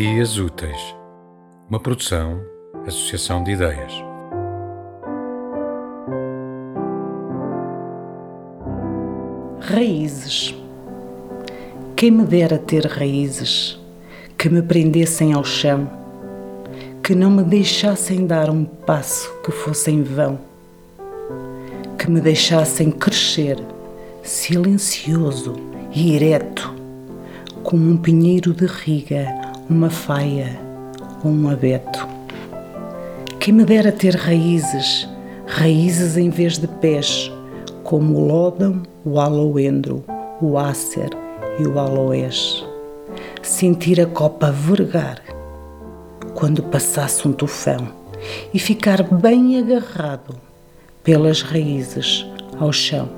Dias Úteis, uma produção, associação de ideias. Raízes. Quem me dera ter raízes que me prendessem ao chão, que não me deixassem dar um passo que fosse em vão, que me deixassem crescer silencioso e ereto, como um pinheiro de riga, uma faia ou um abeto. Quem me dera ter raízes, raízes em vez de pés, como o lódão, o aloendro, o ácer e o aloés. Sentir a copa vergar quando passasse um tufão e ficar bem agarrado pelas raízes ao chão.